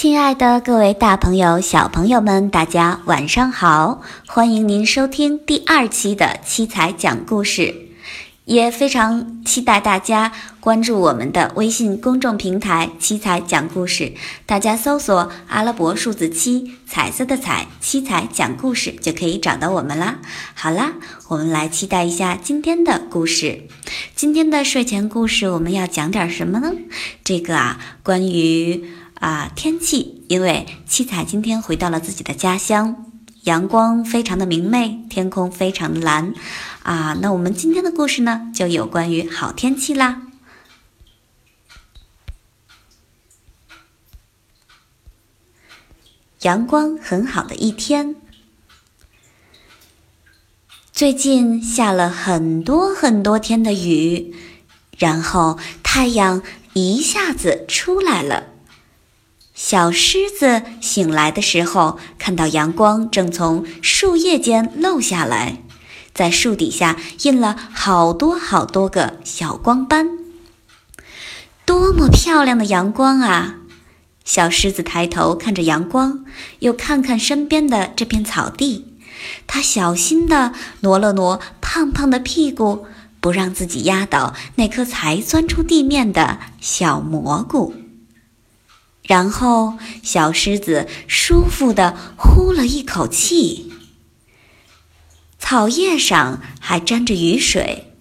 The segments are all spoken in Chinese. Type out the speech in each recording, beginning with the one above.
亲爱的各位大朋友、小朋友们，大家晚上好！欢迎您收听第二期的七彩讲故事，也非常期待大家关注我们的微信公众平台“七彩讲故事”。大家搜索阿拉伯数字七，彩色的彩，七彩讲故事就可以找到我们啦。好啦，我们来期待一下今天的故事。今天的睡前故事我们要讲点什么呢？这个啊，关于。啊，天气，因为七彩今天回到了自己的家乡，阳光非常的明媚，天空非常的蓝，啊，那我们今天的故事呢，就有关于好天气啦。阳光很好的一天，最近下了很多很多天的雨，然后太阳一下子出来了。小狮子醒来的时候，看到阳光正从树叶间漏下来，在树底下印了好多好多个小光斑。多么漂亮的阳光啊！小狮子抬头看着阳光，又看看身边的这片草地，它小心地挪了挪胖胖的屁股，不让自己压倒那颗才钻出地面的小蘑菇。然后，小狮子舒服地呼了一口气。草叶上还沾着雨水，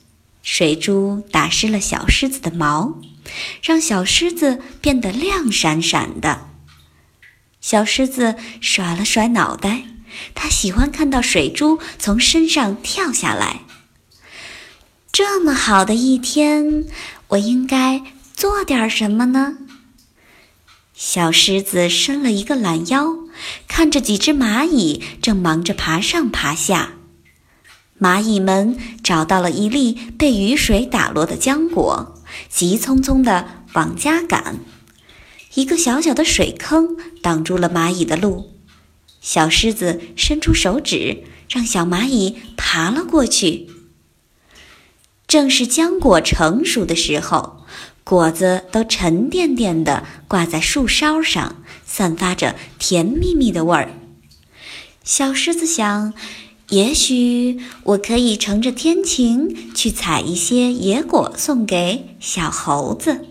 水珠打湿了小狮子的毛，让小狮子变得亮闪闪的。小狮子甩了甩脑袋，它喜欢看到水珠从身上跳下来。这么好的一天，我应该做点什么呢？小狮子伸了一个懒腰，看着几只蚂蚁正忙着爬上爬下。蚂蚁们找到了一粒被雨水打落的浆果，急匆匆地往家赶。一个小小的水坑挡住了蚂蚁的路，小狮子伸出手指，让小蚂蚁爬了过去。正是浆果成熟的时候。果子都沉甸甸地挂在树梢上，散发着甜蜜蜜的味儿。小狮子想，也许我可以乘着天晴去采一些野果送给小猴子。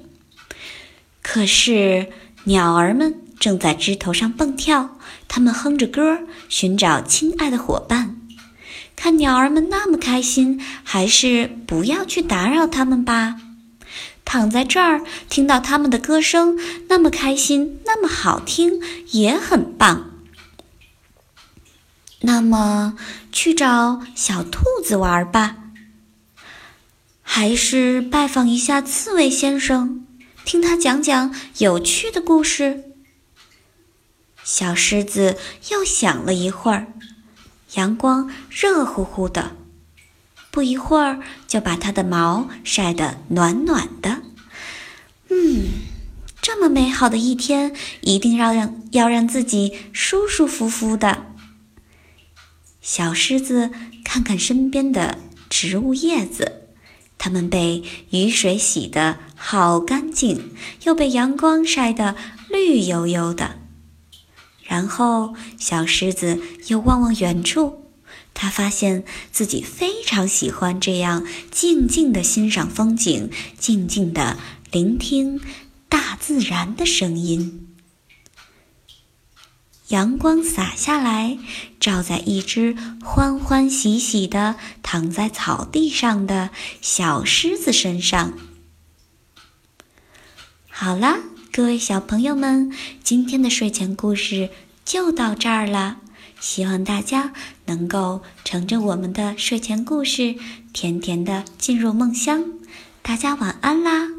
可是鸟儿们正在枝头上蹦跳，它们哼着歌寻找亲爱的伙伴。看鸟儿们那么开心，还是不要去打扰它们吧。躺在这儿，听到他们的歌声，那么开心，那么好听，也很棒。那么，去找小兔子玩吧，还是拜访一下刺猬先生，听他讲讲有趣的故事？小狮子又想了一会儿，阳光热乎乎的。不一会儿，就把它的毛晒得暖暖的。嗯，这么美好的一天，一定要让要让自己舒舒服服的。小狮子看看身边的植物叶子，它们被雨水洗得好干净，又被阳光晒得绿油油的。然后，小狮子又望望远处。他发现自己非常喜欢这样静静的欣赏风景，静静的聆听大自然的声音。阳光洒下来，照在一只欢欢喜喜的躺在草地上的小狮子身上。好啦，各位小朋友们，今天的睡前故事就到这儿了。希望大家能够乘着我们的睡前故事，甜甜的进入梦乡。大家晚安啦！